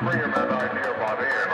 how him, that idea